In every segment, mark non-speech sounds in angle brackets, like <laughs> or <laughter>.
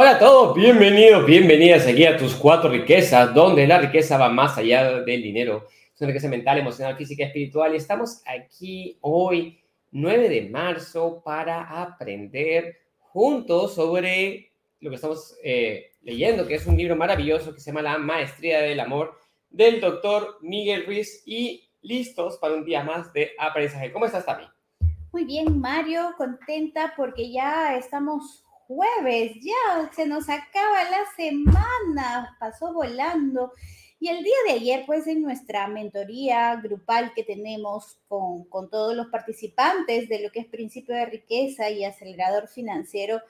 Hola a todos, bienvenidos, bienvenidas aquí a tus cuatro riquezas, donde la riqueza va más allá del dinero. Es una riqueza mental, emocional, física espiritual. Y estamos aquí hoy, 9 de marzo, para aprender juntos sobre lo que estamos eh, leyendo, que es un libro maravilloso que se llama La Maestría del Amor, del doctor Miguel Ruiz. Y listos para un día más de aprendizaje. ¿Cómo estás, Tami? Muy bien, Mario, contenta porque ya estamos jueves, ya se nos acaba la semana, pasó volando. Y el día de ayer, pues en nuestra mentoría grupal que tenemos con, con, todos los participantes de lo que es principio de riqueza y acelerador financiero,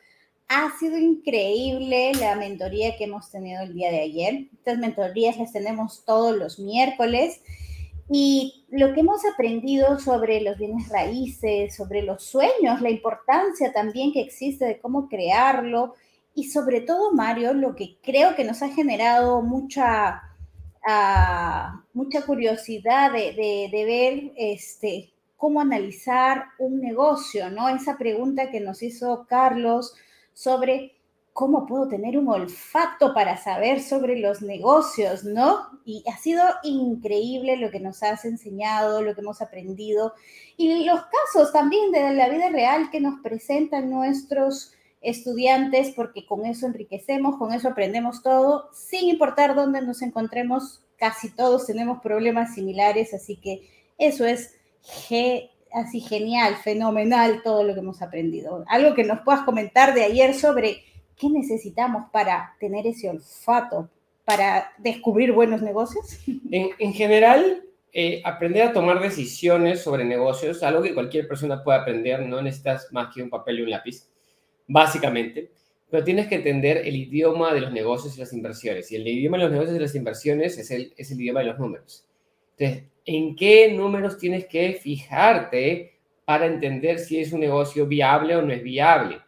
ha sido increíble la mentoría que hemos tenido el día de ayer. Estas mentorías las tenemos todos los miércoles y lo que hemos aprendido sobre los bienes raíces, sobre los sueños, la importancia también que existe de cómo crearlo y sobre todo, Mario, lo que creo que nos ha generado mucha, uh, mucha curiosidad de, de, de, ver este, cómo analizar un negocio, ¿no? Esa pregunta que nos hizo Carlos sobre ¿cómo puedo tener un olfato para saber sobre los negocios, no? Y ha sido increíble lo que nos has enseñado, lo que hemos aprendido y los casos también de la vida real que nos presentan nuestros estudiantes, porque con eso enriquecemos, con eso aprendemos todo, sin importar dónde nos encontremos, casi todos tenemos problemas similares, así que eso es así genial, fenomenal todo lo que hemos aprendido. Algo que nos puedas comentar de ayer sobre ¿qué necesitamos para tener ese olfato, para descubrir buenos negocios? <laughs> En, en general, eh, aprender a tomar decisiones sobre negocios, algo que cualquier persona puede aprender, no necesitas más que un papel y un lápiz, básicamente, pero tienes que entender el idioma de los negocios y las inversiones. Y el idioma de los negocios y las inversiones es el, es el idioma de los números. Entonces, ¿en qué números tienes que fijarte para entender si es un negocio viable o no es viable?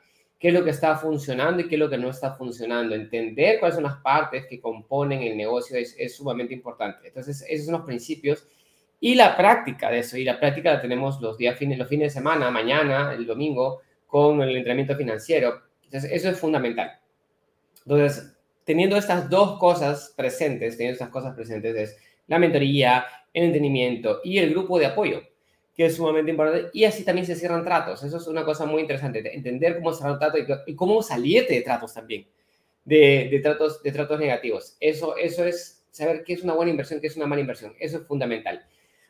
Qué es lo que está funcionando y qué es lo que no está funcionando. Entender cuáles son las partes que componen el negocio es, es, sumamente importante. Entonces, esos son los principios y la práctica de eso. Y la práctica la tenemos los días fines, los fines de semana, mañana, el domingo, con el entrenamiento financiero. Entonces, eso es fundamental. Entonces, teniendo estas dos cosas presentes, teniendo estas cosas presentes es la mentoría, el entendimiento y el grupo de apoyo que es sumamente importante, y así también se cierran tratos. Eso es una cosa muy interesante, entender cómo cerrar un trato y, cómo salirte de tratos también, de, de, tratos, de tratos negativos. Eso, eso es saber qué es una buena inversión, qué es una mala inversión. Eso es fundamental.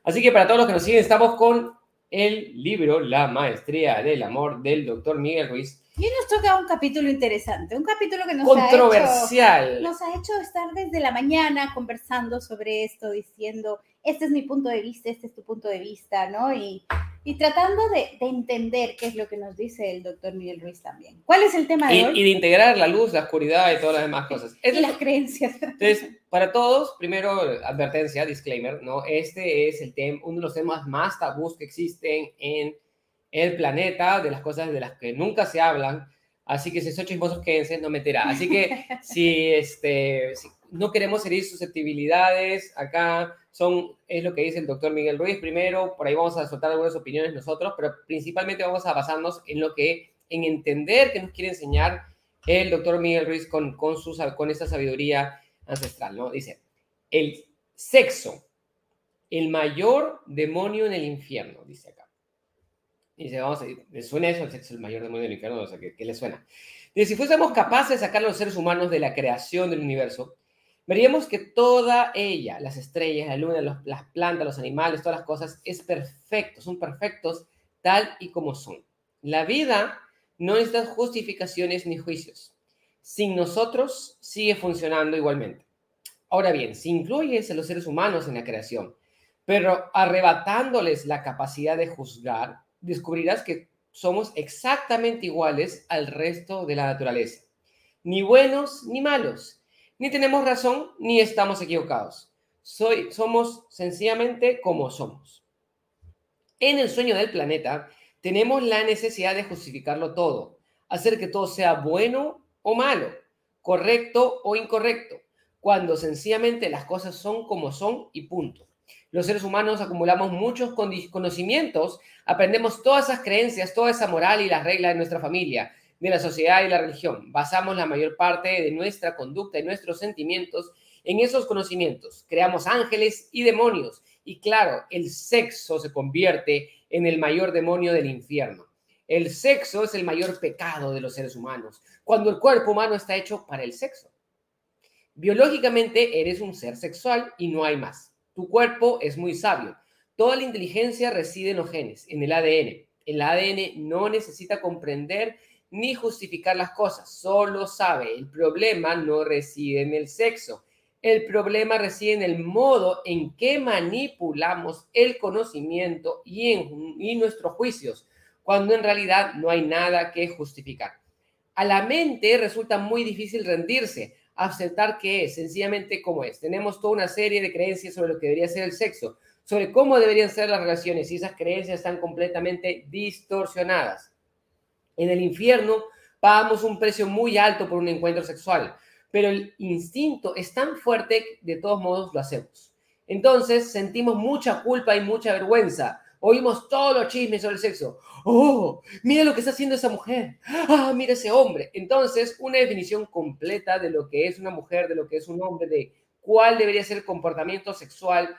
Así que para todos los que nos siguen, estamos con el libro La Maestría del Amor del doctor Miguel Ruiz. Y hoy nos toca un capítulo interesante, un capítulo que nos controversial. Ha hecho, nos ha hecho estar desde la mañana conversando sobre esto, diciendo este es mi punto de vista, este es tu punto de vista, ¿no? Y, y tratando de, de, entender qué es lo que nos dice el doctor Miguel Ruiz también. ¿Cuál es el tema de y, hoy? Y de integrar la luz, la oscuridad y todas las demás cosas. y las creencias. Entonces, para todos, primero, advertencia, disclaimer, ¿no? Este es el tema, uno de los temas más tabús que existen en el planeta, de las cosas de las que nunca se hablan. Así que si son chismosos, quédense, no meterá. Así que <laughs> si, este, si no queremos herir susceptibilidades acá, son, es lo que dice el doctor Miguel Ruiz primero, por ahí vamos a soltar algunas opiniones nosotros, pero principalmente vamos a basarnos en lo que, en entender que nos quiere enseñar el doctor Miguel Ruiz con, con, su, con esa sabiduría ancestral, ¿no? Dice, el sexo, el mayor demonio en el infierno, dice acá. Dice, vamos ¿le suena eso? Sexo, el mayor demonio del infierno, o sea, ¿qué, qué le suena? Dice, si fuésemos capaces de sacar a los seres humanos de la creación del universo, veríamos que toda ella, las estrellas, la luna, los, las plantas, los animales, todas las cosas, es perfecto, son perfectos tal y como son. La vida no necesita justificaciones ni juicios. Sin nosotros sigue funcionando igualmente. Ahora bien, si incluyes a los seres humanos en la creación, pero arrebatándoles la capacidad de juzgar, descubrirás que somos exactamente iguales al resto de la naturaleza. Ni buenos ni malos ni tenemos razón ni estamos equivocados. Soy, somos sencillamente como somos. En el sueño del planeta tenemos la necesidad de justificarlo todo, hacer que todo sea bueno o malo, correcto o incorrecto, cuando sencillamente las cosas son como son y punto. Los seres humanos acumulamos muchos conocimientos, aprendemos todas esas creencias, toda esa moral y las reglas de nuestra familia, de la sociedad y la religión. Basamos la mayor parte de nuestra conducta y nuestros sentimientos en esos conocimientos. Creamos ángeles y demonios. Y claro, el sexo se convierte en el mayor demonio del infierno. El sexo es el mayor pecado de los seres humanos, cuando el cuerpo humano está hecho para el sexo. Biológicamente eres un ser sexual y no hay más. Tu cuerpo es muy sabio. Toda la inteligencia reside en los genes, en el ADN. El ADN no necesita comprender ni justificar las cosas, solo sabe. El problema no reside en el sexo. El problema reside en el modo en que manipulamos el conocimiento y en nuestros juicios, cuando en realidad no hay nada que justificar. A la mente resulta muy difícil rendirse, aceptar que es sencillamente como es. Tenemos toda una serie de creencias sobre lo que debería ser el sexo, sobre cómo deberían ser las relaciones y esas creencias están completamente distorsionadas. En el infierno pagamos un precio muy alto por un encuentro sexual, pero el instinto es tan fuerte que de todos modos lo hacemos. Entonces sentimos mucha culpa y mucha vergüenza. Oímos todos los chismes sobre el sexo. ¡Oh! Mira lo que está haciendo esa mujer. ¡Ah! Mira ese hombre. Entonces, una definición completa de lo que es una mujer, de lo que es un hombre, de cuál debería ser el comportamiento sexual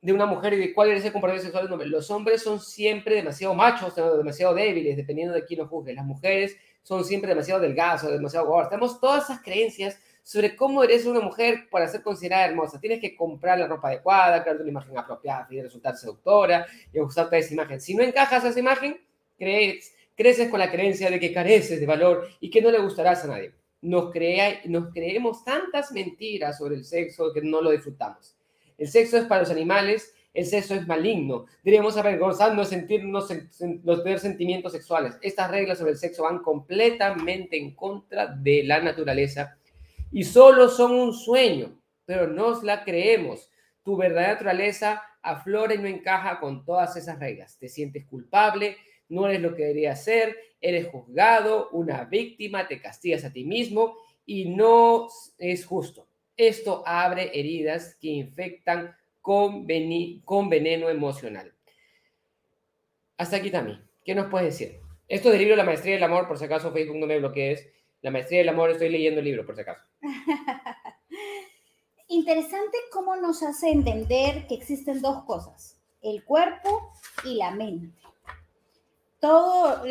de una mujer y de cuál debería ser el comportamiento sexual de un hombre. Los hombres son siempre demasiado machos, demasiado débiles, dependiendo de quién los juzgue. Las mujeres son siempre demasiado delgadas o demasiado gordas. Tenemos todas esas creencias sobre cómo eres una mujer para ser considerada hermosa. Tienes que comprar la ropa adecuada, crear una imagen apropiada y resultar seductora y usarte esa imagen. Si no encajas a esa imagen, crees, creces con la creencia de que careces de valor y que no le gustarás a nadie. Nos, crea, nos creemos tantas mentiras sobre el sexo que no lo disfrutamos. El sexo es para los animales, el sexo es maligno. Deberíamos avergonzarnos, sentirnos, los tener sentimientos sexuales. Estas reglas sobre el sexo van completamente en contra de la naturaleza y solo son un sueño, pero nos la creemos. Tu verdadera naturaleza aflora y no encaja con todas esas reglas. Te sientes culpable, no eres lo que deberías ser, eres juzgado, una víctima, te castigas a ti mismo y no es justo. Esto abre heridas que infectan con, con veneno emocional. Hasta aquí también. ¿Qué nos puedes decir? Esto del libro La Maestría del Amor, por si acaso Facebook no me bloquees. La Maestría del Amor, estoy leyendo el libro, por si acaso. <laughs> Interesante cómo nos hace entender que existen dos cosas, el cuerpo y la mente. Todo,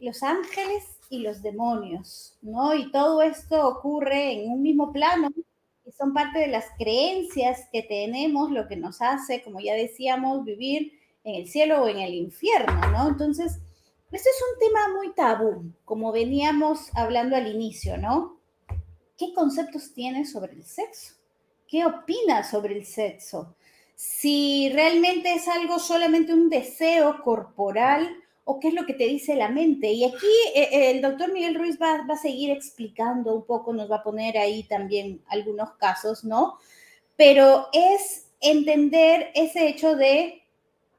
los ángeles y los demonios, ¿no? Y todo esto ocurre en un mismo plano y son parte de las creencias que tenemos, lo que nos hace, como ya decíamos, vivir en el cielo o en el infierno, ¿no? Entonces, este es un tema muy tabú, como veníamos hablando al inicio, ¿no? ¿Qué conceptos tienes sobre el sexo? ¿Qué opinas sobre el sexo? Si realmente es algo solamente un deseo corporal o qué es lo que te dice la mente. Y aquí eh, eh, el doctor Miguel Ruiz va, va a seguir explicando un poco, nos va a poner ahí también algunos casos, ¿no? Pero es entender ese hecho de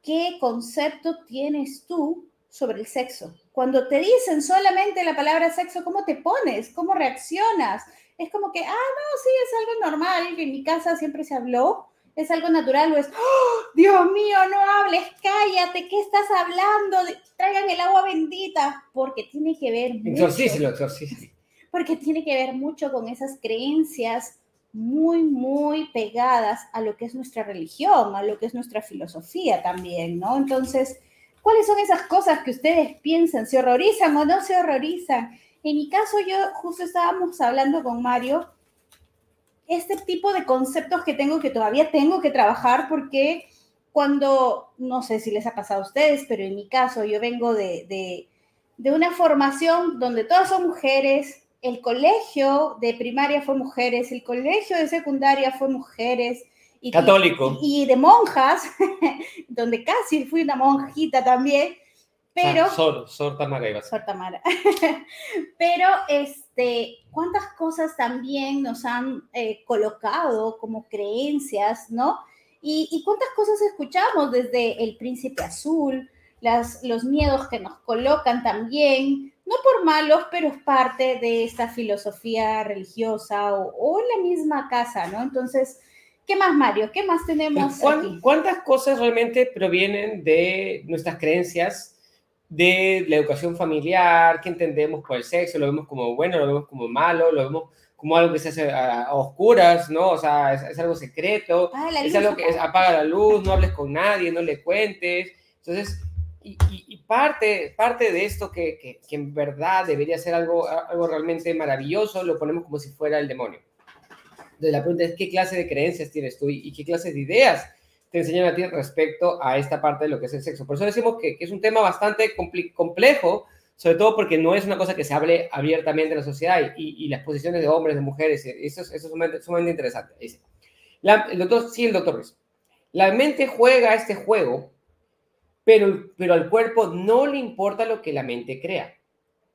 qué concepto tienes tú sobre el sexo. Cuando te dicen solamente la palabra sexo, ¿cómo te pones? ¿Cómo reaccionas? Es como que, ah, no, sí, es algo normal, que en mi casa siempre se habló, es algo natural, o es, ¡Oh, Dios mío, no hables, cállate, ¿qué estás hablando? Traigan el agua bendita, porque tiene que ver mucho. Porque tiene que ver mucho con esas creencias muy, muy pegadas a lo que es nuestra religión, a lo que es nuestra filosofía también, ¿no? Entonces, ¿Cuáles son esas cosas que ustedes piensan? ¿Se horrorizan o no se horrorizan? En mi caso, yo justo estábamos hablando con Mario, este tipo de conceptos que tengo, que todavía tengo que trabajar, porque cuando, no sé si les ha pasado a ustedes, pero en mi caso, yo vengo de, de, de una formación donde todas son mujeres, el colegio de primaria fue mujeres, el colegio de secundaria fue mujeres, Católico. Y, de monjas, <laughs> donde casi fui una monjita también, pero... Ah, Sor, Sor Tamara Sor Tamara. <laughs> pero, este, ¿cuántas cosas también nos han eh, colocado como creencias, no? Y, y, cuántas cosas escuchamos desde el príncipe azul, las, los miedos que nos colocan también, no por malos, pero es parte de esta filosofía religiosa o, o en la misma casa, ¿no? Entonces, ¿Qué más, Mario? ¿Qué más tenemos? ¿Cuántas cosas realmente provienen de nuestras creencias de la educación familiar, qué entendemos por el sexo, lo vemos como bueno, lo vemos como malo, lo vemos como algo que se hace a, oscuras, ¿no? O sea, es, algo secreto, es algo que es, apaga la luz, no hables con nadie, no le cuentes. Entonces, y, y, parte, parte de esto que, que, que, en verdad debería ser algo, algo realmente maravilloso, lo ponemos como si fuera el demonio. Entonces, la pregunta es, ¿qué clase de creencias tienes tú y, qué clase de ideas te enseñan a ti respecto a esta parte de lo que es el sexo? Por eso decimos que, que es un tema bastante complejo, sobre todo porque no es una cosa que se hable abiertamente en la sociedad y, y las posiciones de hombres, de mujeres, eso es, eso es sumamente, sumamente interesante. Dice. La, el doctor, sí, el doctor Ruiz. La mente juega este juego, pero, pero al cuerpo no le importa lo que la mente crea.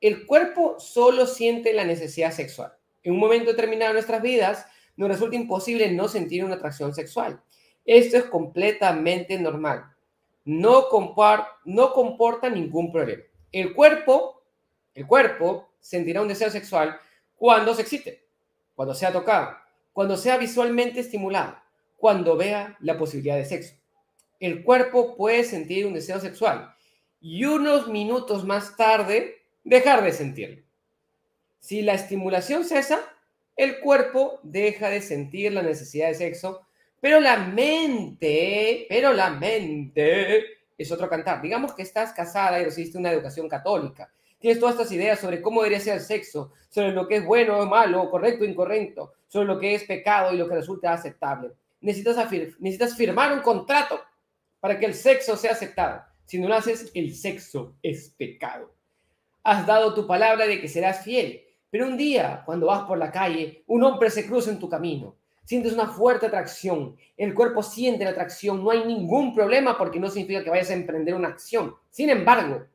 El cuerpo solo siente la necesidad sexual. En un momento determinado de nuestras vidas, nos resulta imposible no sentir una atracción sexual. Esto es completamente normal. No, no comporta ningún problema. El cuerpo, el cuerpo sentirá un deseo sexual cuando se excite, cuando sea tocado, cuando sea visualmente estimulado, cuando vea la posibilidad de sexo. El cuerpo puede sentir un deseo sexual y unos minutos más tarde dejar de sentirlo. Si la estimulación cesa, el cuerpo deja de sentir la necesidad de sexo, pero la mente, pero la mente es otro cantar. Digamos que estás casada y recibiste una educación católica. Tienes todas estas ideas sobre cómo debería ser el sexo, sobre lo que es bueno o malo, correcto o incorrecto, sobre lo que es pecado y lo que resulta aceptable. Necesitas, necesitas firmar un contrato para que el sexo sea aceptado. Si no lo haces, el sexo es pecado. Has dado tu palabra de que serás fiel, pero un día, cuando vas por la calle, un hombre se cruza en tu camino sientes una fuerte atracción, el cuerpo siente la atracción, no hay ningún problema porque no significa que vayas a emprender una acción. Sin embargo,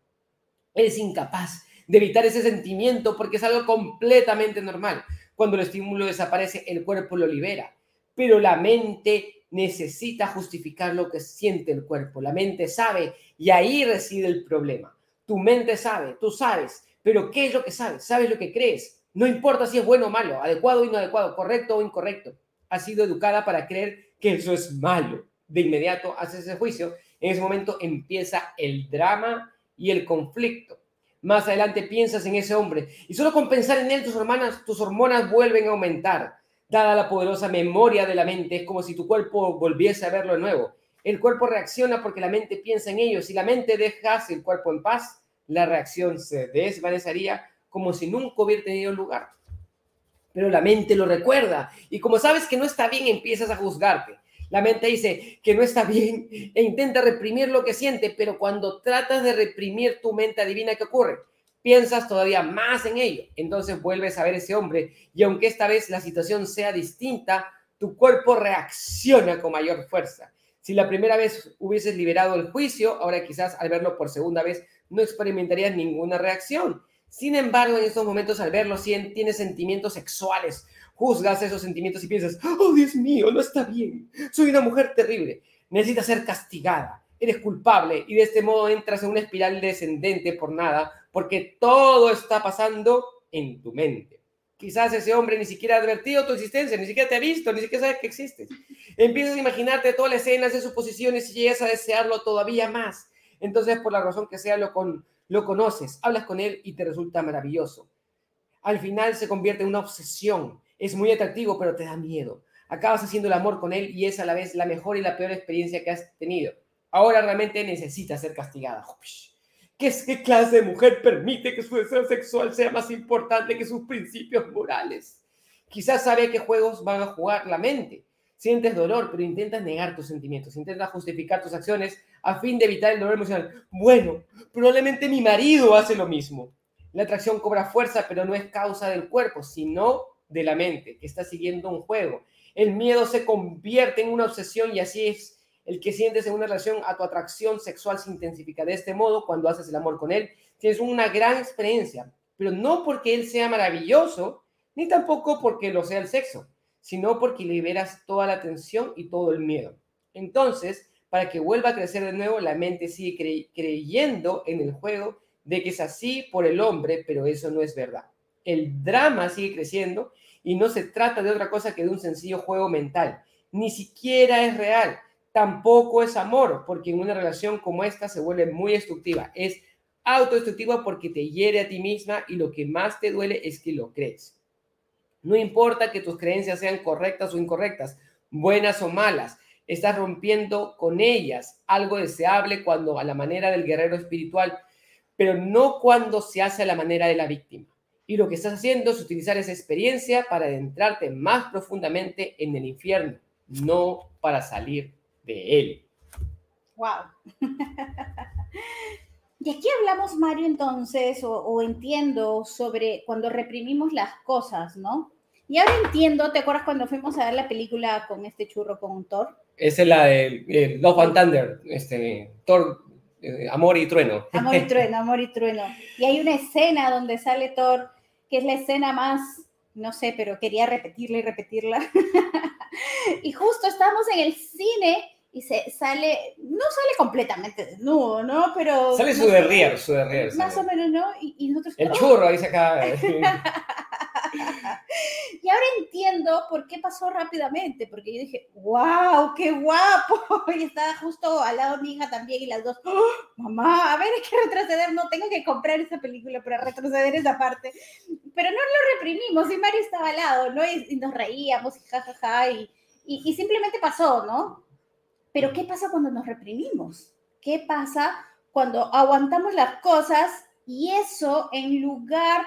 eres incapaz de evitar ese sentimiento porque es algo completamente normal. Cuando el estímulo desaparece, el cuerpo lo libera, pero la mente necesita justificar lo que siente el cuerpo. La mente sabe y ahí reside el problema. Tu mente sabe, tú sabes, pero ¿qué es lo que sabes? Sabes lo que crees. No importa si es bueno o malo, adecuado o inadecuado, correcto o incorrecto ha sido educada para creer que eso es malo. De inmediato hace ese juicio, en ese momento empieza el drama y el conflicto. Más adelante piensas en ese hombre y solo con pensar en él tus hormonas, tus hormonas vuelven a aumentar. Dada la poderosa memoria de la mente, es como si tu cuerpo volviese a verlo de nuevo. El cuerpo reacciona porque la mente piensa en ello. Si la mente dejase el cuerpo en paz, la reacción se desvanecería como si nunca hubiera tenido lugar pero la mente lo recuerda. Y como sabes que no está bien, empiezas a juzgarte. La mente dice que no está bien e intenta reprimir lo que siente, pero cuando tratas de reprimir tu mente, adivina qué ocurre. Piensas todavía más en ello. Entonces vuelves a ver ese hombre y aunque esta vez la situación sea distinta, tu cuerpo reacciona con mayor fuerza. Si la primera vez hubieses liberado el juicio, ahora quizás al verlo por segunda vez no experimentarías ninguna reacción. Sin embargo, en estos momentos, al verlo, tienes sentimientos sexuales, juzgas esos sentimientos y piensas, oh Dios mío, no está bien, soy una mujer terrible, necesitas ser castigada, eres culpable y de este modo entras en una espiral descendente por nada, porque todo está pasando en tu mente. Quizás ese hombre ni siquiera ha advertido tu existencia, ni siquiera te ha visto, ni siquiera sabe que existes. Empiezas a imaginarte todas las escenas de sus posiciones y llegas a desearlo todavía más. Entonces, por la razón que sea, lo, con, lo conoces, hablas con él y te resulta maravilloso. Al final se convierte en una obsesión. Es muy atractivo, pero te da miedo. Acabas haciendo el amor con él y es a la vez la mejor y la peor experiencia que has tenido. Ahora realmente necesitas ser castigada. ¿Qué, ¿Qué clase de mujer permite que su deseo sexual sea más importante que sus principios morales? Quizás sabe qué juegos van a jugar la mente. Sientes dolor, pero intentas negar tus sentimientos, intentas justificar tus acciones a fin de evitar el dolor emocional. Bueno, probablemente mi marido hace lo mismo. La atracción cobra fuerza, pero no es causa del cuerpo, sino de la mente, que está siguiendo un juego. El miedo se convierte en una obsesión y así es el que sientes en una relación a tu atracción sexual se intensifica. De este modo, cuando haces el amor con él, tienes una gran experiencia, pero no porque él sea maravilloso, ni tampoco porque lo sea el sexo, sino porque liberas toda la tensión y todo el miedo. Entonces, para que vuelva a crecer de nuevo, la mente sigue creyendo en el juego de que es así por el hombre, pero eso no es verdad. El drama sigue creciendo y no se trata de otra cosa que de un sencillo juego mental. Ni siquiera es real, tampoco es amor, porque en una relación como esta se vuelve muy destructiva. Es autodestructiva porque te hiere a ti misma y lo que más te duele es que lo crees. No importa que tus creencias sean correctas o incorrectas, buenas o malas, estás rompiendo con ellas algo deseable cuando a la manera del guerrero espiritual, pero no cuando se hace a la manera de la víctima. Y lo que estás haciendo es utilizar esa experiencia para adentrarte más profundamente en el infierno, no para salir de él. Wow. <laughs> y aquí hablamos, Mario, entonces, o, o, entiendo sobre cuando reprimimos las cosas, ¿no? Y ahora entiendo, ¿te acuerdas cuando fuimos a ver la película con este churro con Thor? Esa es la de eh, Love and Thunder, este, Thor, eh, Amor y Trueno. <laughs> Amor y Trueno, Amor y Trueno. Y hay una escena donde sale Thor, que es la escena más, no sé, pero quería repetirla y repetirla. <laughs> y justo estamos en el cine y se sale, no sale completamente desnudo, ¿no? Pero... Sale su derrier, su derrier. Más o menos, ¿no? Y, y nosotros... El churro ahí se acaba. <laughs> y ahora entiendo por qué pasó rápidamente, porque yo dije, wow, qué guapo. <laughs> Y estaba justo al lado mi hija también y las dos, ¡Oh, mamá, a ver, hay que retroceder, no tengo que comprar esa película para retroceder esa parte. Pero no lo reprimimos y Mario estaba al lado, ¿no? Y, y nos reíamos y jajaja ja, ja, y, y, y simplemente pasó, ¿no? Pero ¿qué pasa cuando nos reprimimos? ¿Qué pasa cuando aguantamos las cosas y eso en lugar de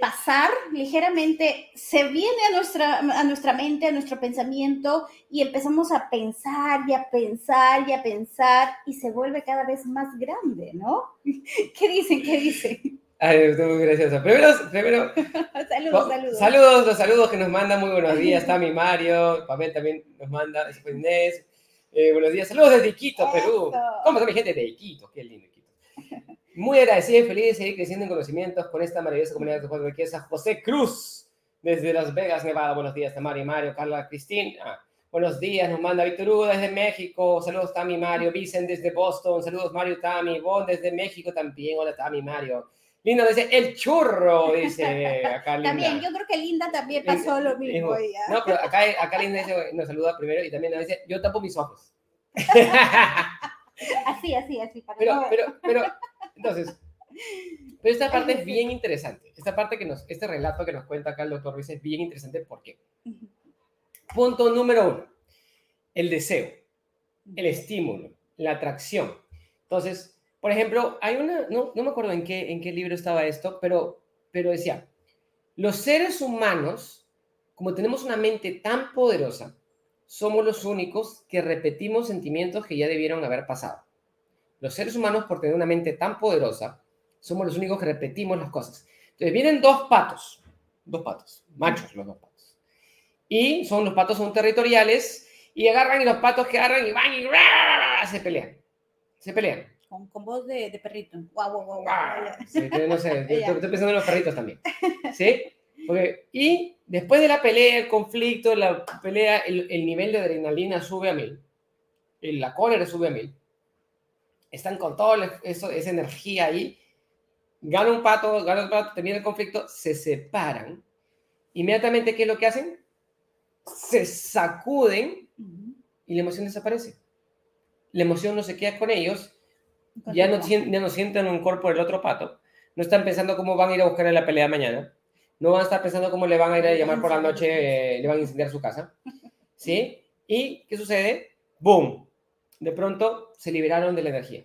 pasar ligeramente se viene a nuestra, a nuestra mente, a nuestro pensamiento y empezamos a pensar y a pensar y a pensar y se vuelve cada vez más grande, ¿no? <laughs> ¿Qué dicen? ¿Qué dicen? Ay, estoy muy graciosa. Primero, primero <laughs> saludos, saludos. Saludos, los saludos que nos mandan. Muy buenos días, Tami Mario. Pamel también nos manda. Inés. Eh, buenos días, saludos desde Iquitos, Perú. ¿Cómo está mi gente de Iquitos? Qué lindo Iquitos. Muy agradecido y feliz de seguir creciendo en conocimientos con esta maravillosa comunidad de juegos de José Cruz, desde Las Vegas, Nevada. Buenos días, Tamari, Mario, Carla, Cristina. Buenos días, nos manda Víctor Hugo desde México. Saludos, Tami, Mario. Vicen desde Boston. Saludos, Mario, Tami. Bon desde México también. Hola, Tami, Mario. Linda dice, el churro, dice acá Linda. También, yo creo que Linda también pasó lo mismo. Ella. No, pero acá, acá Linda dice, nos saluda primero y también nos dice, yo tapo mis ojos. <laughs> <laughs> así, así, así. Para pero, no... pero, pero, entonces, pero esta parte es bien interesante. Esta parte que nos, este relato que nos cuenta acá el doctor Ruiz es bien interesante. ¿Por qué? Punto número uno, el deseo, el estímulo, la atracción. Entonces, por ejemplo, hay una, no, no me acuerdo en qué, en qué libro estaba esto, pero, pero decía, los seres humanos, como tenemos una mente tan poderosa, somos los únicos que repetimos sentimientos que ya debieron haber pasado. Los seres humanos, por tener una mente tan poderosa, somos los únicos que repetimos las cosas. Entonces vienen dos patos, dos patos, machos los dos patos. Y son los patos son territoriales y agarran y los patos que agarran y van y se pelean. Se pelean con, con voz de, de, perrito. Guau, guau, guau. Sí, no sé, <laughs> estoy, estoy pensando en los perritos también. ¿Sí? Porque, y después de la pelea, el conflicto, la pelea, el, el nivel de adrenalina sube a mil. La cólera sube a mil. Están con toda eso, esa energía ahí. Gana un pato, gana un pato, termina el conflicto, se separan. Inmediatamente, ¿qué es lo que hacen? Se sacuden y la emoción desaparece. La emoción no se queda con ellos, ya no, ya no sienten un cuerpo del otro pato, no están pensando cómo van a ir a buscar en la pelea mañana, no van a estar pensando cómo le van a ir a llamar por la noche, eh, le van a incendiar su casa, ¿sí? ¿Y qué sucede? ¡Boom! De pronto se liberaron de la energía.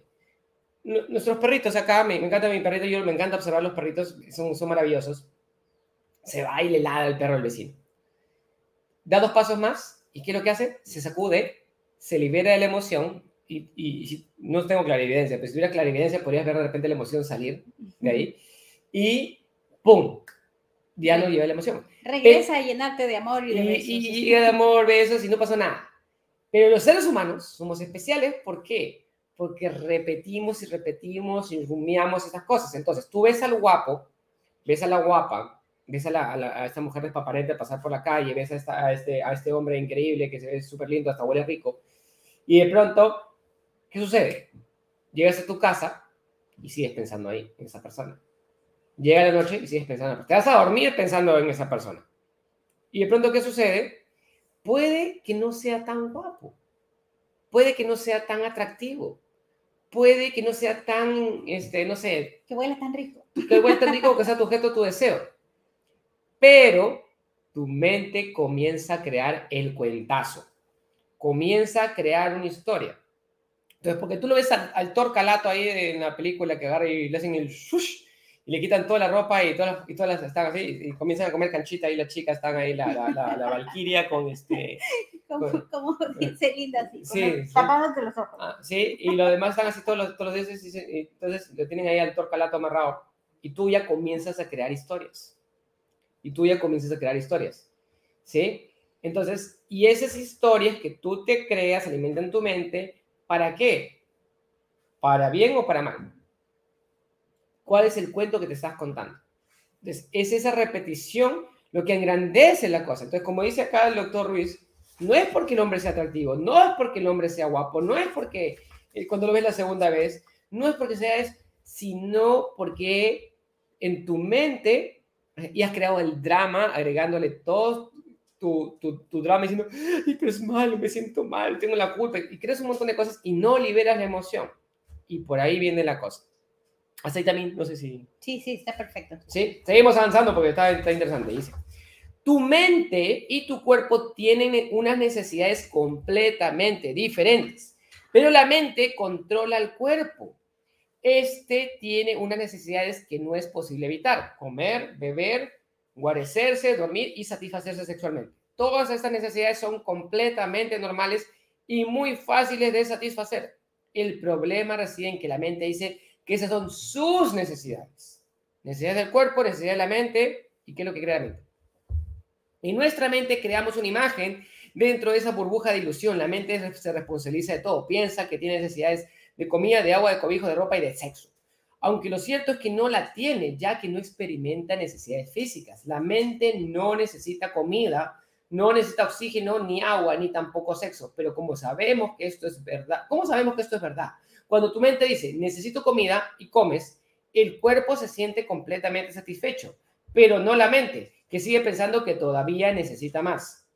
Nuestros perritos acá, me, me encanta mi perrito, yo me encanta observar los perritos, son, son maravillosos. Se va y le ladra el perro al vecino. Da dos pasos más, ¿y qué es lo que hace? Se sacude, se libera de la emoción, y, y, no tengo clarividencia, pero si tuviera clarividencia podrías ver de repente la emoción salir de ahí y ¡pum! Ya no lleva la emoción. Regresa a llenarte de amor y de besos. Y, y, de amor, besos y no pasó nada. Pero los seres humanos somos especiales, ¿por qué? Porque repetimos y repetimos y rumiamos estas cosas. Entonces, tú ves al guapo, ves a la guapa, ves a, la, a, la, a esta mujer despaparente pasar por la calle, ves a, esta, a, este, a este hombre increíble que se ve súper lindo, hasta huele rico, y de pronto ¿Qué sucede? Llegas a tu casa y sigues pensando ahí, en esa persona. Llega la noche y sigues pensando. Te vas a dormir pensando en esa persona. Y de pronto, ¿qué sucede? Puede que no sea tan guapo. Puede que no sea tan atractivo. puede que no sea tan, este, no sé. Que huela tan rico. Que huela tan rico que sea tu objeto, tu deseo. Pero tu mente comienza a crear el cuentazo. Comienza a crear una historia. Entonces, porque tú lo ves al, al torcalato ahí en la película que agarra y le hacen el shush y le quitan toda la ropa y todas las, y todas las están así y, comienzan a comer canchita y las chicas están ahí, la, la, la, la valquiria con este... <laughs> Como, con, como <laughs> dice linda así, Sí, los ojos. ah, sí, y los demás están así todos los, todos los días, y, y entonces lo tienen ahí al torcalato amarrado y tú ya comienzas a crear historias. Y tú ya comienzas a crear historias. ¿Sí? Entonces, y esas historias que tú te creas alimentan tu mente, ¿para qué? ¿Para bien o para mal? ¿Cuál es el cuento que te estás contando? Es esa repetición lo que engrandece la cosa. Entonces, como dice acá el doctor Ruiz, no es porque el hombre sea atractivo, no es porque el hombre sea guapo, no es porque eh, cuando lo ves la segunda vez, no es porque sea es, sino porque en tu mente eh, y has creado el drama agregándole todo tu, tu, tu drama diciendo, Ay, pero es malo, me siento mal, tengo la culpa, y creas un montón de cosas y no liberas la emoción. Y por ahí viene la cosa. Hasta ahí también, no sé si... Sí, sí, está perfecto. ¿Sí? Seguimos avanzando porque está, está interesante. Dice, tu mente y tu cuerpo tienen unas necesidades completamente diferentes, pero la mente controla el cuerpo. Este tiene unas necesidades que no es posible evitar, comer, beber, guarecerse, dormir y satisfacerse sexualmente. Todas estas necesidades son completamente normales y muy fáciles de satisfacer. El problema reside en que la mente dice que esas son sus necesidades. Necesidades del cuerpo, necesidades de la mente y qué es lo que crea la mente. En nuestra mente creamos una imagen dentro de esa burbuja de ilusión. La mente se responsabiliza de todo. Piensa que tiene necesidades de comida, de agua, de cobijo, de ropa y de sexo. Aunque lo cierto es que no la tiene, ya que no experimenta necesidades físicas. La mente no necesita comida, no necesita oxígeno, ni agua, ni tampoco sexo. Pero como sabemos que esto es verdad, ¿cómo sabemos que esto es verdad? Cuando tu mente dice, necesito comida y comes, el cuerpo se siente completamente satisfecho, pero no la mente, que sigue pensando que todavía necesita más.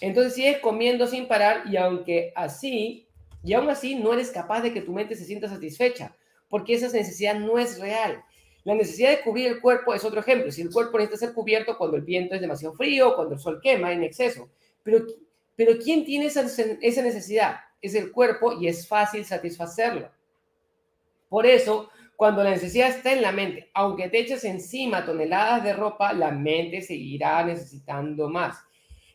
Entonces sigues comiendo sin parar y aunque así, y aún así no eres capaz de que tu mente se sienta satisfecha, porque esa necesidad no es real. La necesidad de cubrir el cuerpo es otro ejemplo. Si el cuerpo necesita ser cubierto cuando el viento es demasiado frío, cuando el sol quema en exceso. Pero, pero ¿quién tiene esa, esa necesidad? Es el cuerpo y es fácil satisfacerlo. Por eso, cuando la necesidad está en la mente, aunque te eches encima toneladas de ropa, la mente seguirá necesitando más.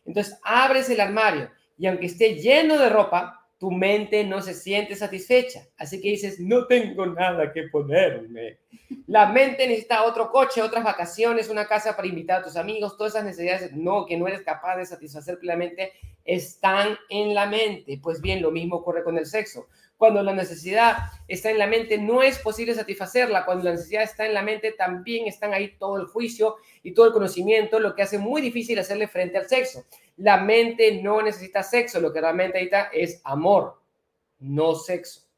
Entonces, abres el armario y aunque esté lleno de ropa, tu mente no se siente satisfecha. Así que dices, no tengo nada que ponerme. La mente necesita otro coche, otras vacaciones, una casa para invitar a tus amigos, todas esas necesidades no, que no eres capaz de satisfacer plenamente, están en la mente. Pues bien, lo mismo ocurre con el sexo. Cuando la necesidad está en la mente, no es posible satisfacerla. Cuando la necesidad está en la mente, también están ahí todo el juicio y todo el conocimiento, lo que hace muy difícil hacerle frente al sexo. La mente no necesita sexo, lo que realmente necesita es amor, no sexo.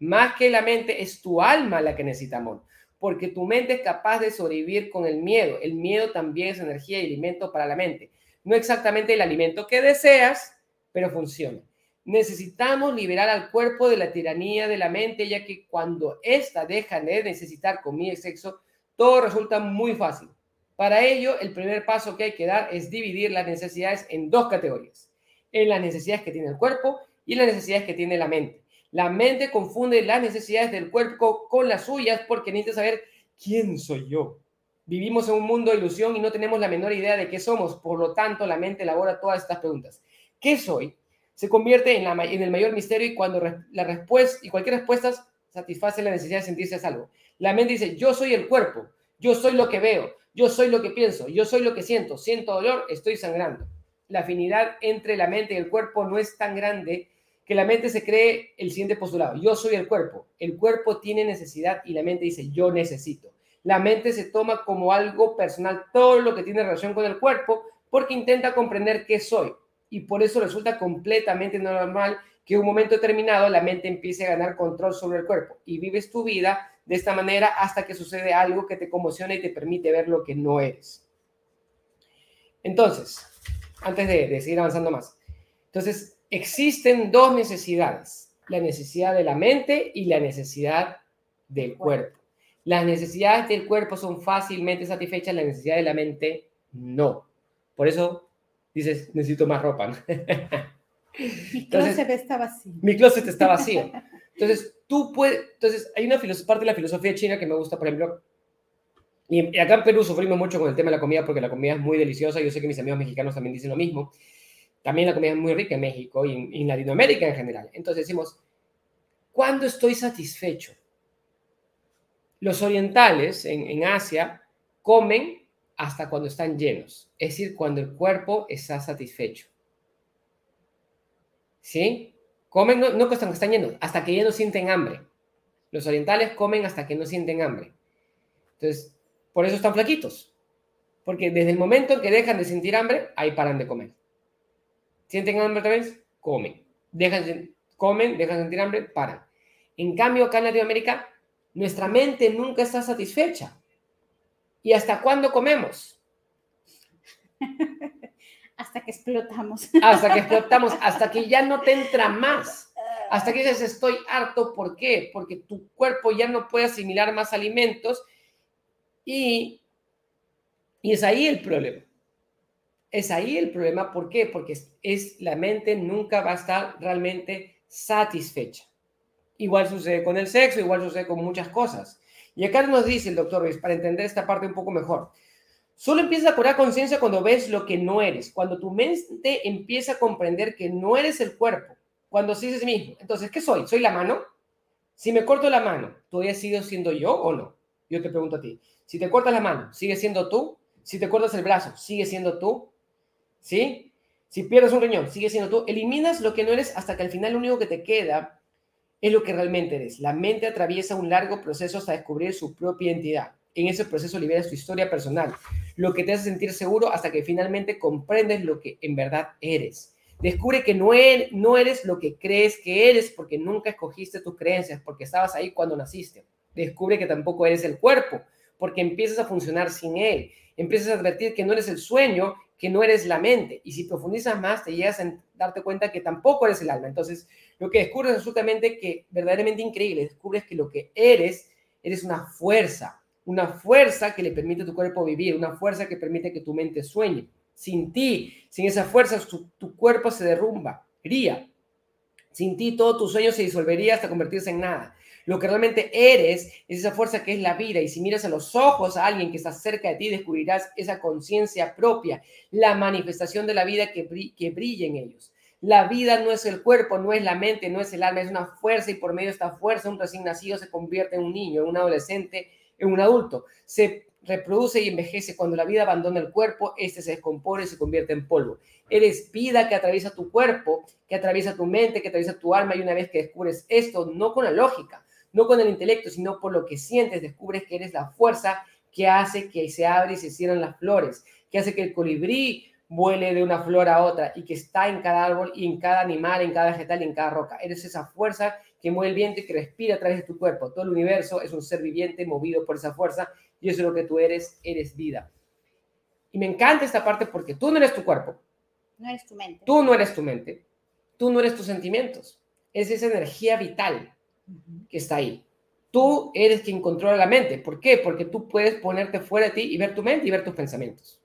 Más que la mente, es tu alma la que necesita amor, porque tu mente es capaz de sobrevivir con el miedo. El miedo también es energía y alimento para la mente. No exactamente el alimento que deseas, pero funciona. Necesitamos liberar al cuerpo de la tiranía de la mente, ya que cuando ésta deja de necesitar comida y sexo, todo resulta muy fácil. Para ello, el primer paso que hay que dar es dividir las necesidades en dos categorías. En las necesidades que tiene el cuerpo y las necesidades que tiene la mente. La mente confunde las necesidades del cuerpo con las suyas porque necesita saber quién soy yo. Vivimos en un mundo de ilusión y no tenemos la menor idea de qué somos. Por lo tanto, la mente elabora todas estas preguntas. ¿Qué soy? Se convierte en, la, en el mayor misterio y cuando la respuesta y cualquier respuesta satisface la necesidad de sentirse a salvo. La mente dice, yo soy el cuerpo, yo soy lo que veo, yo soy lo que pienso, yo soy lo que siento, siento dolor, estoy sangrando. La afinidad entre la mente y el cuerpo no es tan grande que la mente se cree el siguiente postulado. Yo soy el cuerpo. El cuerpo tiene necesidad y la mente dice, yo necesito. La mente se toma como algo personal todo lo que tiene relación con el cuerpo porque intenta comprender qué soy. Y por eso resulta completamente normal que un momento determinado la mente empiece a ganar control sobre el cuerpo y vives tu vida de esta manera hasta que sucede algo que te conmociona y te permite ver lo que no eres. Entonces, antes de, de seguir avanzando más, entonces existen dos necesidades. la necesidad de la mente y la necesidad del cuerpo. Las necesidades del cuerpo son fácilmente satisfechas, la necesidad de la mente no. Por eso dices, necesito más ropa. <laughs> Mi closet está vacío. Mi closet está vacío. Entonces, tú puedes, entonces, hay una parte de la filosofía china que me gusta, por ejemplo, y acá en Perú sufrimos mucho con el tema de la comida porque la comida es muy deliciosa. Yo sé que mis amigos mexicanos también dicen lo mismo. También la comida es muy rica en México y en, Latinoamérica en general. Entonces decimos, ¿cuándo estoy satisfecho? Los orientales en, en Asia comen hasta cuando están llenos, es decir, cuando el cuerpo está satisfecho. ¿Sí? Comen no, no hasta están llenos, hasta que ya no sienten hambre. Los orientales comen hasta que no sienten hambre. Entonces, por eso están flaquitos. Porque desde el momento en que dejan de sentir hambre, ahí paran de comer. ¿Sienten hambre otra vez? Comen. Dejan, comen, dejan de sentir hambre, paran. En cambio, acá en Latinoamérica, nuestra mente nunca está satisfecha. ¿Y hasta cuándo comemos? <laughs> hasta que explotamos. Hasta que explotamos, hasta que ya no te entra más. <laughs> Hasta que dices, estoy harto, ¿por qué? Porque tu cuerpo ya no puede asimilar más alimentos y, y es ahí el problema. Es ahí el problema, ¿por qué? Porque es, la mente nunca va a estar realmente satisfecha. Igual sucede con el sexo, igual sucede con muchas cosas. Y acá nos dice el doctor Ruiz, para entender esta parte un poco mejor, Solo empiezas a cobrar conciencia cuando ves lo que no eres, cuando tu mente empieza a comprender que no eres el cuerpo, cuando se dices mismo, entonces, ¿qué soy? ¿Soy la mano? Si me corto la mano, ¿todavía sigo siendo yo o no? Yo te pregunto a ti. Si te cortas la mano, ¿sigue siendo tú? Si te cortas el brazo, ¿sigue siendo tú? ¿Sí? Si pierdes un riñón, ¿sigue siendo tú? Eliminas lo que no eres hasta que al final lo único que te queda es lo que realmente eres. La mente atraviesa un largo proceso hasta descubrir su propia identidad en ese proceso liberas tu historia personal, lo que te hace sentir seguro hasta que finalmente comprendes lo que en verdad eres. Descubre que no eres, no eres lo que crees que eres porque nunca escogiste tus creencias, porque estabas ahí cuando naciste. Descubre que tampoco eres el cuerpo, porque empiezas a funcionar sin él. Empiezas a advertir que no eres el sueño, que no eres la mente. Y si profundizas más, te llegas a darte cuenta que tampoco eres el alma. Entonces, lo que descubres es absolutamente que verdaderamente increíble. Descubres que lo que eres, eres una fuerza, una fuerza que le permite a tu cuerpo vivir, una fuerza que permite que tu mente sueñe. Sin ti, sin esa fuerza, tu, cuerpo se derrumba, iría. Sin ti, todo tu sueño se disolvería hasta convertirse en nada. Lo que realmente eres es esa fuerza que es la vida. Y si miras a los ojos a alguien que está cerca de ti, descubrirás esa conciencia propia, la manifestación de la vida que, que brilla en ellos. La vida no es el cuerpo, no es la mente, no es el alma, es una fuerza y por medio de esta fuerza un recién nacido se convierte en un niño, en un adolescente, en un adulto. Se reproduce y envejece. Cuando la vida abandona el cuerpo, este se descompone y se convierte en polvo. Eres vida que atraviesa tu cuerpo, que atraviesa tu mente, que atraviesa tu alma y una vez que descubres esto, no con la lógica, no con el intelecto, sino por lo que sientes, descubres que eres la fuerza que hace que se abran y se cierren las flores, que hace que el colibrí vuele de una flor a otra y que está en cada árbol y en cada animal, en cada vegetal y en cada roca. Eres esa fuerza que mueve el viento y que respira a través de tu cuerpo. Todo el universo es un ser viviente movido por esa fuerza y eso es lo que tú eres, eres vida. Y me encanta esta parte porque tú no eres tu cuerpo. No eres tu mente. Tú no eres tu mente. Tú no eres tus sentimientos. Es esa energía vital que está ahí. Tú eres quien controla la mente. ¿Por qué? Porque tú puedes ponerte fuera de ti y ver tu mente y ver tus pensamientos.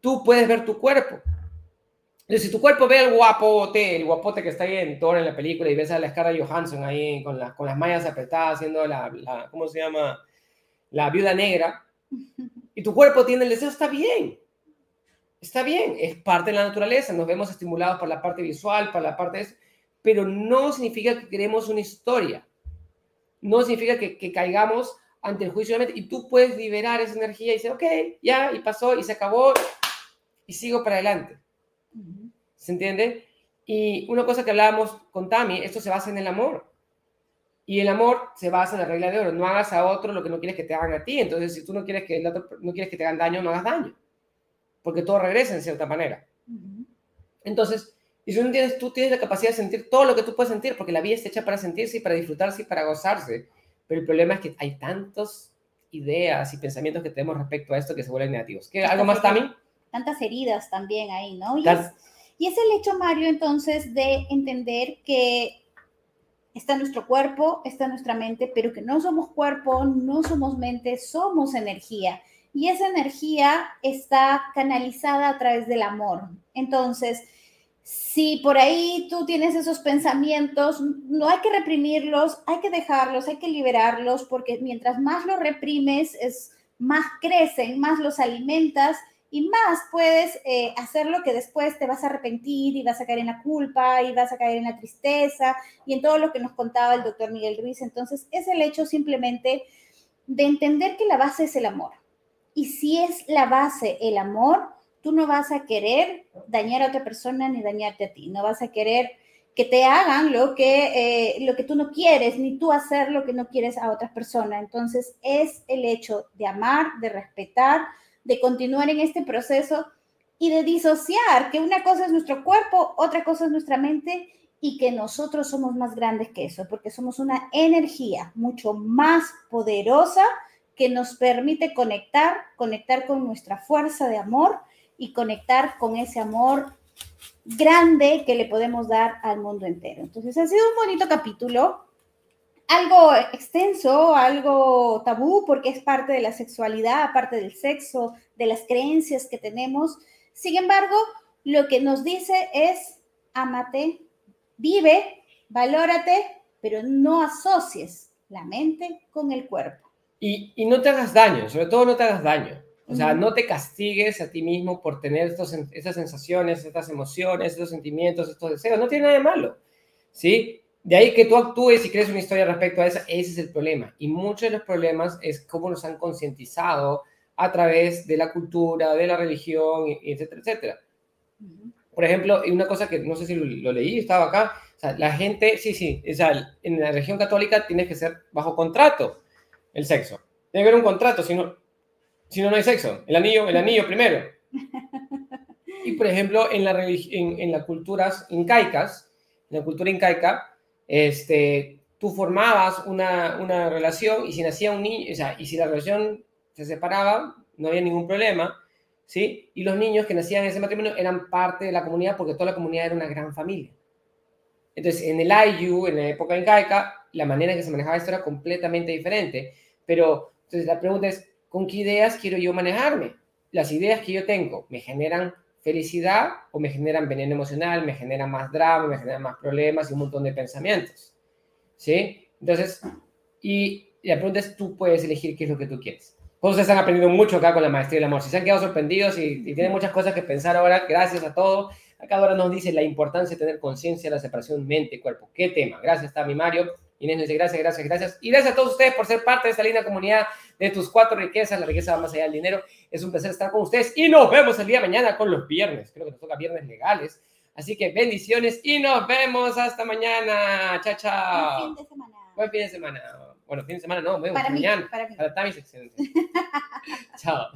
Tú puedes ver tu cuerpo si tu cuerpo ve el guapote, el guapote que está ahí en Thor en la película y ves a la Scarlett Johansson ahí con, con las mallas apretadas haciendo la, la, ¿cómo se llama? La viuda negra. <laughs> Y tu cuerpo tiene el deseo, está bien. Está bien, es parte de la naturaleza. Nos vemos estimulados por la parte visual, por la parte... De pero no significa que queremos una historia. No significa que, que caigamos ante el juicio de la mente. Y tú puedes liberar esa energía y decir, ok, ya, y pasó, y se acabó, y sigo para adelante. ¿Se entiende? Y una cosa que hablábamos con Tami, esto se basa en el amor. Y el amor se basa en la regla de oro. No hagas a otro lo que no quieres que te hagan a ti. Entonces, si tú no quieres que el otro, no quieres que te hagan daño, no hagas daño. Porque todo regresa en cierta manera. Entonces, y si tú, tienes, tú tienes la capacidad de sentir todo lo que tú puedes sentir, porque la vida está hecha para sentirse y para disfrutarse y para gozarse. Pero el problema es que hay tantas ideas y pensamientos que tenemos respecto a esto que se vuelven negativos. ¿Qué, ¿Algo más, Tami? Tantas heridas también ahí, ¿no? Y es, el hecho, Mario, entonces, de entender que está nuestro cuerpo, está nuestra mente, pero que no somos cuerpo, no somos mente, somos energía. Y esa energía está canalizada a través del amor. Entonces, si por ahí tú tienes esos pensamientos, no hay que reprimirlos, hay que dejarlos, hay que liberarlos, porque mientras más los reprimes, es más crecen, más los alimentas y más puedes eh, hacer lo que después te vas a arrepentir y vas a caer en la culpa y vas a caer en la tristeza y en todo lo que nos contaba el doctor Miguel Ruiz. Entonces, es el hecho simplemente de entender que la base es el amor. Y si es la base el amor, tú no vas a querer dañar a otra persona ni dañarte a ti. No vas a querer que te hagan lo que, eh, lo que tú no quieres, ni tú hacer lo que no quieres a otras personas. Entonces, es el hecho de amar, de respetar, de continuar en este proceso y de disociar que una cosa es nuestro cuerpo, otra cosa es nuestra mente y que nosotros somos más grandes que eso, porque somos una energía mucho más poderosa que nos permite conectar, conectar con nuestra fuerza de amor y conectar con ese amor grande que le podemos dar al mundo entero. Entonces ha sido un bonito capítulo algo extenso, algo tabú, porque es parte de la sexualidad, parte del sexo, de las creencias que tenemos. Sin embargo, lo que nos dice es, amate, vive, valórate, pero no asocies la mente con el cuerpo. Y, y no te hagas daño, sobre todo no te hagas daño. O sea, no te castigues a ti mismo por tener estos, estas sensaciones, estas emociones, estos sentimientos, estos deseos. No tiene nada de malo. ¿Sí? De ahí que tú actúes y crees una historia respecto a eso, ese es el problema. Y muchos de los problemas es cómo nos han concientizado a través de la cultura, de la religión, etcétera, etcétera. Por ejemplo, una cosa que no sé si lo, leí, estaba acá, o sea, la gente, sí, sí, o sea, en la religión católica tiene que ser bajo contrato el sexo. Tiene que haber un contrato, si no, si no, no hay sexo. El anillo, el anillo primero. <laughs> Y por ejemplo, en, la en, en las culturas incaicas, en la cultura incaica, este, tú formabas una, una relación y si nacía un niño, o sea, y si la relación se separaba, no había ningún problema, ¿sí? Y los niños que nacían en ese matrimonio eran parte de la comunidad porque toda la comunidad era una gran familia. Entonces, en el IU, en la época incaica, la manera en que se manejaba esto era completamente diferente. Pero, entonces la pregunta es, ¿con qué ideas quiero yo manejarme? Las ideas que yo tengo me generan felicidad o me generan veneno emocional, me generan más drama, me generan más problemas y un montón de pensamientos. ¿Sí? Entonces, y la pregunta es, tú puedes elegir qué es lo que tú quieres. Todos ustedes han aprendido mucho acá con la maestría del amor. Si se han quedado sorprendidos y, tienen muchas cosas que pensar ahora, gracias a todo. Acá ahora nos dice la importancia de tener conciencia de la separación mente-cuerpo. ¿Qué tema? Gracias, mi Mario. Inés nos dice gracias, gracias, gracias. Y gracias a todos ustedes por ser parte de esta linda comunidad de tus cuatro riquezas. La riqueza va más allá del dinero. Es un placer estar con ustedes y nos vemos el día de mañana con los viernes. Creo que nos toca viernes legales. Así que bendiciones y nos vemos hasta mañana. Chao, chao. Buen fin de semana. Buen fin de semana. Bueno, fin de semana no, vemos para mañana. para mí. Para Tamis, excelente. <laughs> chao.